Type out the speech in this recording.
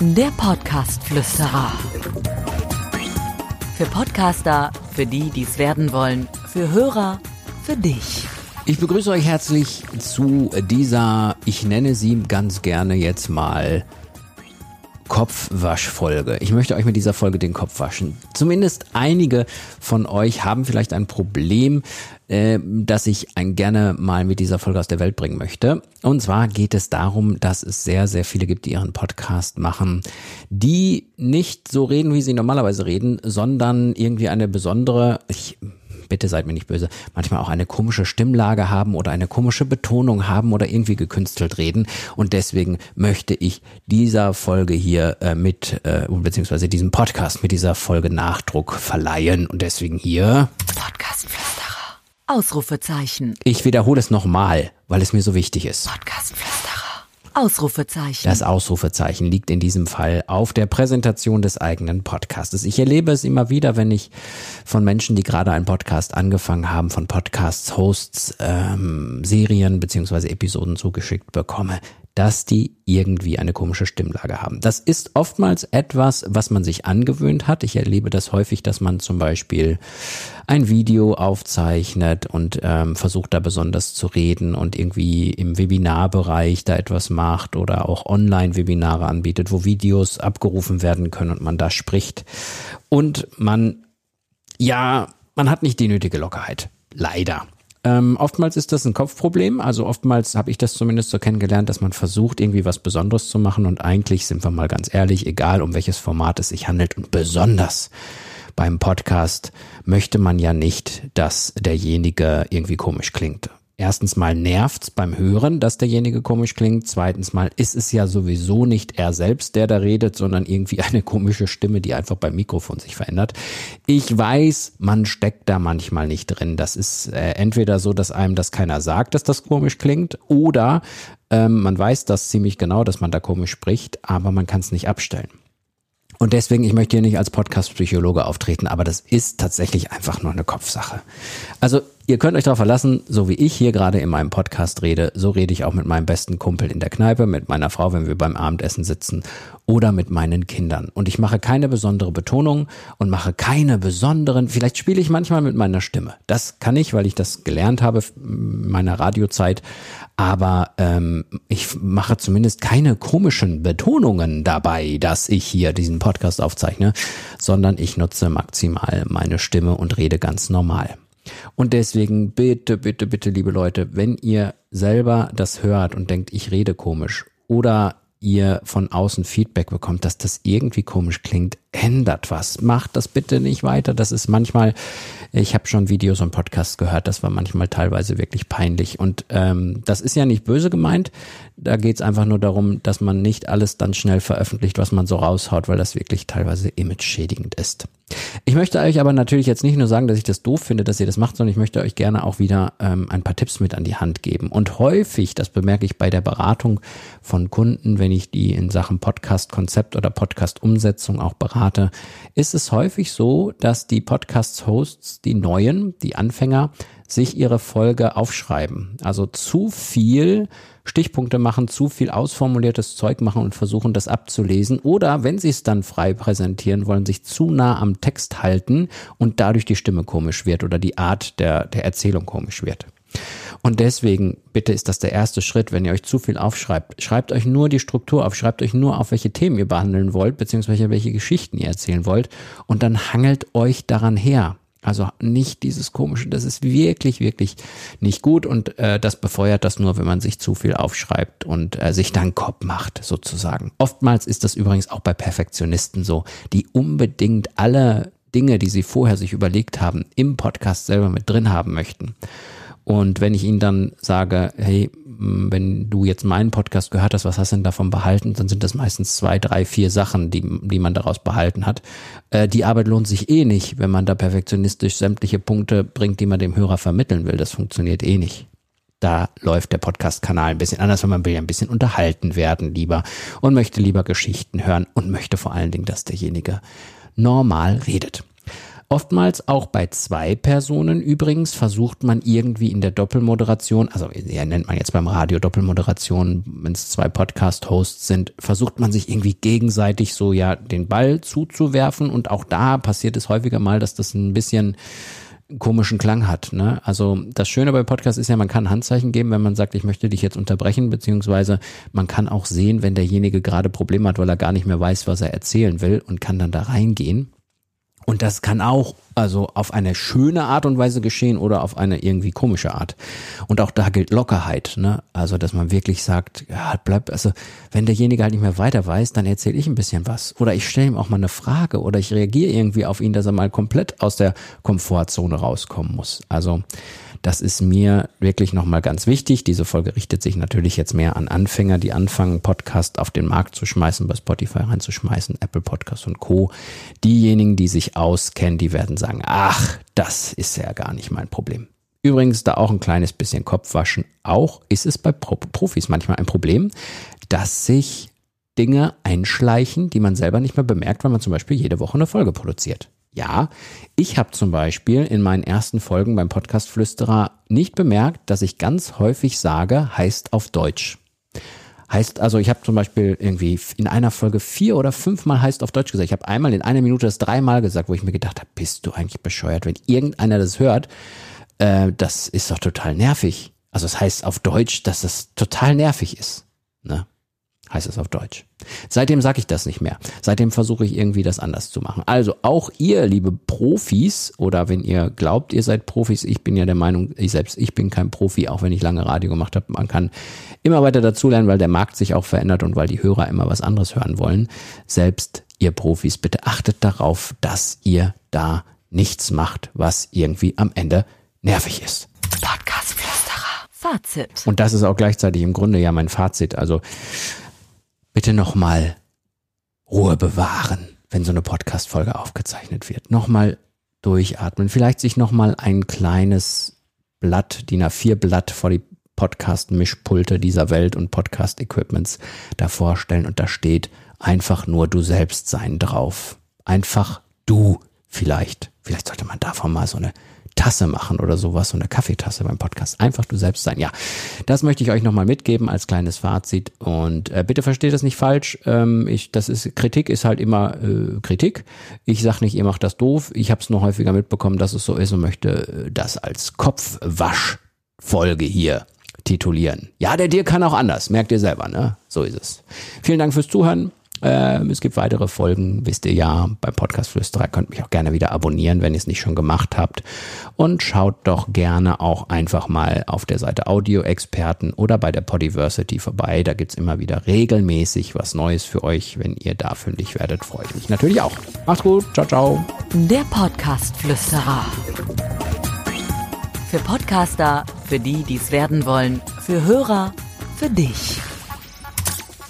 Der Podcast-Flüsterer. Für Podcaster, für die, die es werden wollen, für Hörer, für dich. Ich begrüße euch herzlich zu dieser, ich nenne sie ganz gerne jetzt mal Kopfwaschfolge. Ich möchte euch mit dieser Folge den Kopf waschen. Zumindest einige von euch haben vielleicht ein Problem, äh, das ich ein gerne mal mit dieser Folge aus der Welt bringen möchte. Und zwar geht es darum, dass es sehr, sehr viele gibt, die ihren Podcast machen, die nicht so reden, wie sie normalerweise reden, sondern irgendwie eine besondere, ich bitte seid mir nicht böse, manchmal auch eine komische Stimmlage haben oder eine komische Betonung haben oder irgendwie gekünstelt reden. Und deswegen möchte ich dieser Folge hier äh, mit, äh, beziehungsweise diesem Podcast mit dieser Folge Nachdruck verleihen. Und deswegen hier. Podcastflüsterer. Ausrufezeichen. Ich wiederhole es nochmal, weil es mir so wichtig ist. Podcastflüsterer. Ausrufezeichen. Das Ausrufezeichen liegt in diesem Fall auf der Präsentation des eigenen Podcastes. Ich erlebe es immer wieder, wenn ich von Menschen, die gerade einen Podcast angefangen haben, von Podcasts, Hosts, ähm, Serien beziehungsweise Episoden zugeschickt bekomme, dass die irgendwie eine komische Stimmlage haben. Das ist oftmals etwas, was man sich angewöhnt hat. Ich erlebe das häufig, dass man zum Beispiel ein Video aufzeichnet und ähm, versucht da besonders zu reden und irgendwie im Webinarbereich da etwas macht oder auch Online-Webinare anbietet, wo Videos abgerufen werden können und man da spricht. Und man, ja, man hat nicht die nötige Lockerheit. Leider. Ähm, oftmals ist das ein Kopfproblem. Also oftmals habe ich das zumindest so kennengelernt, dass man versucht, irgendwie was Besonderes zu machen. Und eigentlich sind wir mal ganz ehrlich, egal um welches Format es sich handelt und besonders beim Podcast möchte man ja nicht, dass derjenige irgendwie komisch klingt erstens mal nervt's beim Hören, dass derjenige komisch klingt. Zweitens mal ist es ja sowieso nicht er selbst, der da redet, sondern irgendwie eine komische Stimme, die einfach beim Mikrofon sich verändert. Ich weiß, man steckt da manchmal nicht drin. Das ist äh, entweder so, dass einem das keiner sagt, dass das komisch klingt, oder ähm, man weiß das ziemlich genau, dass man da komisch spricht, aber man kann es nicht abstellen. Und deswegen, ich möchte hier nicht als Podcast-Psychologe auftreten, aber das ist tatsächlich einfach nur eine Kopfsache. Also ihr könnt euch darauf verlassen, so wie ich hier gerade in meinem Podcast rede, so rede ich auch mit meinem besten Kumpel in der Kneipe, mit meiner Frau, wenn wir beim Abendessen sitzen oder mit meinen Kindern. Und ich mache keine besondere Betonung und mache keine besonderen, vielleicht spiele ich manchmal mit meiner Stimme. Das kann ich, weil ich das gelernt habe in meiner Radiozeit aber ähm, ich mache zumindest keine komischen Betonungen dabei, dass ich hier diesen Podcast aufzeichne, sondern ich nutze maximal meine Stimme und rede ganz normal. Und deswegen bitte, bitte, bitte, liebe Leute, wenn ihr selber das hört und denkt, ich rede komisch oder ihr von außen Feedback bekommt, dass das irgendwie komisch klingt, ändert was. Macht das bitte nicht weiter. Das ist manchmal, ich habe schon Videos und Podcasts gehört, das war manchmal teilweise wirklich peinlich. Und ähm, das ist ja nicht böse gemeint. Da geht es einfach nur darum, dass man nicht alles dann schnell veröffentlicht, was man so raushaut, weil das wirklich teilweise image-schädigend ist. Ich möchte euch aber natürlich jetzt nicht nur sagen, dass ich das doof finde, dass ihr das macht, sondern ich möchte euch gerne auch wieder ähm, ein paar Tipps mit an die Hand geben. Und häufig, das bemerke ich bei der Beratung von Kunden, wenn ich die in Sachen Podcast-Konzept oder Podcast-Umsetzung auch berate, ist es häufig so, dass die Podcast-Hosts, die neuen, die Anfänger, sich ihre Folge aufschreiben. Also zu viel Stichpunkte machen, zu viel ausformuliertes Zeug machen und versuchen, das abzulesen. Oder wenn sie es dann frei präsentieren wollen, sich zu nah am Text halten und dadurch die Stimme komisch wird oder die Art der, der Erzählung komisch wird. Und deswegen, bitte ist das der erste Schritt, wenn ihr euch zu viel aufschreibt. Schreibt euch nur die Struktur auf, schreibt euch nur auf, welche Themen ihr behandeln wollt, beziehungsweise welche Geschichten ihr erzählen wollt. Und dann hangelt euch daran her. Also nicht dieses komische, das ist wirklich, wirklich nicht gut und äh, das befeuert das nur, wenn man sich zu viel aufschreibt und äh, sich dann Kopf macht, sozusagen. Oftmals ist das übrigens auch bei Perfektionisten so, die unbedingt alle Dinge, die sie vorher sich überlegt haben, im Podcast selber mit drin haben möchten. Und wenn ich ihnen dann sage, hey, wenn du jetzt meinen Podcast gehört hast, was hast du denn davon behalten? Dann sind das meistens zwei, drei, vier Sachen, die, die man daraus behalten hat. Äh, die Arbeit lohnt sich eh nicht, wenn man da perfektionistisch sämtliche Punkte bringt, die man dem Hörer vermitteln will. Das funktioniert eh nicht. Da läuft der Podcast-Kanal ein bisschen anders, weil man will ja ein bisschen unterhalten werden lieber und möchte lieber Geschichten hören und möchte vor allen Dingen, dass derjenige normal redet. Oftmals auch bei zwei Personen übrigens versucht man irgendwie in der Doppelmoderation, also ja, nennt man jetzt beim Radio Doppelmoderation, wenn es zwei Podcast-Hosts sind, versucht man sich irgendwie gegenseitig so ja den Ball zuzuwerfen und auch da passiert es häufiger mal, dass das ein bisschen komischen Klang hat. Ne? Also das Schöne bei Podcast ist ja, man kann Handzeichen geben, wenn man sagt, ich möchte dich jetzt unterbrechen, beziehungsweise man kann auch sehen, wenn derjenige gerade Probleme hat, weil er gar nicht mehr weiß, was er erzählen will und kann dann da reingehen. Und das kann auch also auf eine schöne Art und Weise geschehen oder auf eine irgendwie komische Art. Und auch da gilt Lockerheit, ne? Also, dass man wirklich sagt, ja, bleib, also, wenn derjenige halt nicht mehr weiter weiß, dann erzähle ich ein bisschen was. Oder ich stelle ihm auch mal eine Frage oder ich reagiere irgendwie auf ihn, dass er mal komplett aus der Komfortzone rauskommen muss. Also, das ist mir wirklich nochmal ganz wichtig. Diese Folge richtet sich natürlich jetzt mehr an Anfänger, die anfangen, Podcast auf den Markt zu schmeißen, bei Spotify reinzuschmeißen, Apple Podcast und Co. Diejenigen, die sich auskennen, die werden sagen, ach, das ist ja gar nicht mein Problem. Übrigens da auch ein kleines bisschen Kopfwaschen. Auch ist es bei Profis manchmal ein Problem, dass sich Dinge einschleichen, die man selber nicht mehr bemerkt, weil man zum Beispiel jede Woche eine Folge produziert. Ja, ich habe zum Beispiel in meinen ersten Folgen beim Podcast Flüsterer nicht bemerkt, dass ich ganz häufig sage, heißt auf Deutsch. Heißt also, ich habe zum Beispiel irgendwie in einer Folge vier oder fünfmal heißt auf Deutsch gesagt. Ich habe einmal in einer Minute das dreimal gesagt, wo ich mir gedacht habe, bist du eigentlich bescheuert? Wenn irgendeiner das hört, äh, das ist doch total nervig. Also es das heißt auf Deutsch, dass es total nervig ist. Ne? Heißt es auf Deutsch. Seitdem sage ich das nicht mehr. Seitdem versuche ich irgendwie das anders zu machen. Also auch ihr, liebe Profis, oder wenn ihr glaubt, ihr seid Profis, ich bin ja der Meinung, ich selbst, ich bin kein Profi, auch wenn ich lange Radio gemacht habe. Man kann immer weiter dazulernen, weil der Markt sich auch verändert und weil die Hörer immer was anderes hören wollen. Selbst ihr Profis, bitte achtet darauf, dass ihr da nichts macht, was irgendwie am Ende nervig ist. Podcast. Fazit. Und das ist auch gleichzeitig im Grunde ja mein Fazit. Also bitte nochmal Ruhe bewahren, wenn so eine Podcast-Folge aufgezeichnet wird. Nochmal durchatmen. Vielleicht sich nochmal ein kleines Blatt, DIN A4-Blatt vor die Podcast-Mischpulte dieser Welt und Podcast-Equipments da vorstellen und da steht einfach nur du selbst sein drauf. Einfach du vielleicht. Vielleicht sollte man davon mal so eine Tasse machen oder sowas, so eine Kaffeetasse beim Podcast. Einfach du selbst sein. Ja, das möchte ich euch nochmal mitgeben als kleines Fazit. Und äh, bitte versteht das nicht falsch. Ähm, ich, das ist Kritik ist halt immer äh, Kritik. Ich sag nicht, ihr macht das doof. Ich habe es nur häufiger mitbekommen, dass es so ist und möchte äh, das als Kopfwaschfolge hier titulieren. Ja, der Dir kann auch anders, merkt ihr selber, ne? So ist es. Vielen Dank fürs Zuhören. Ähm, es gibt weitere Folgen, wisst ihr ja, beim Podcast Flüsterer. Könnt mich auch gerne wieder abonnieren, wenn ihr es nicht schon gemacht habt. Und schaut doch gerne auch einfach mal auf der Seite Audio-Experten oder bei der Podiversity vorbei. Da gibt's immer wieder regelmäßig was Neues für euch. Wenn ihr da fündig werdet, freue ich mich natürlich auch. Macht's gut. Ciao, ciao. Der Podcast Flüsterer. Für Podcaster, für die, die es werden wollen, für Hörer, für dich.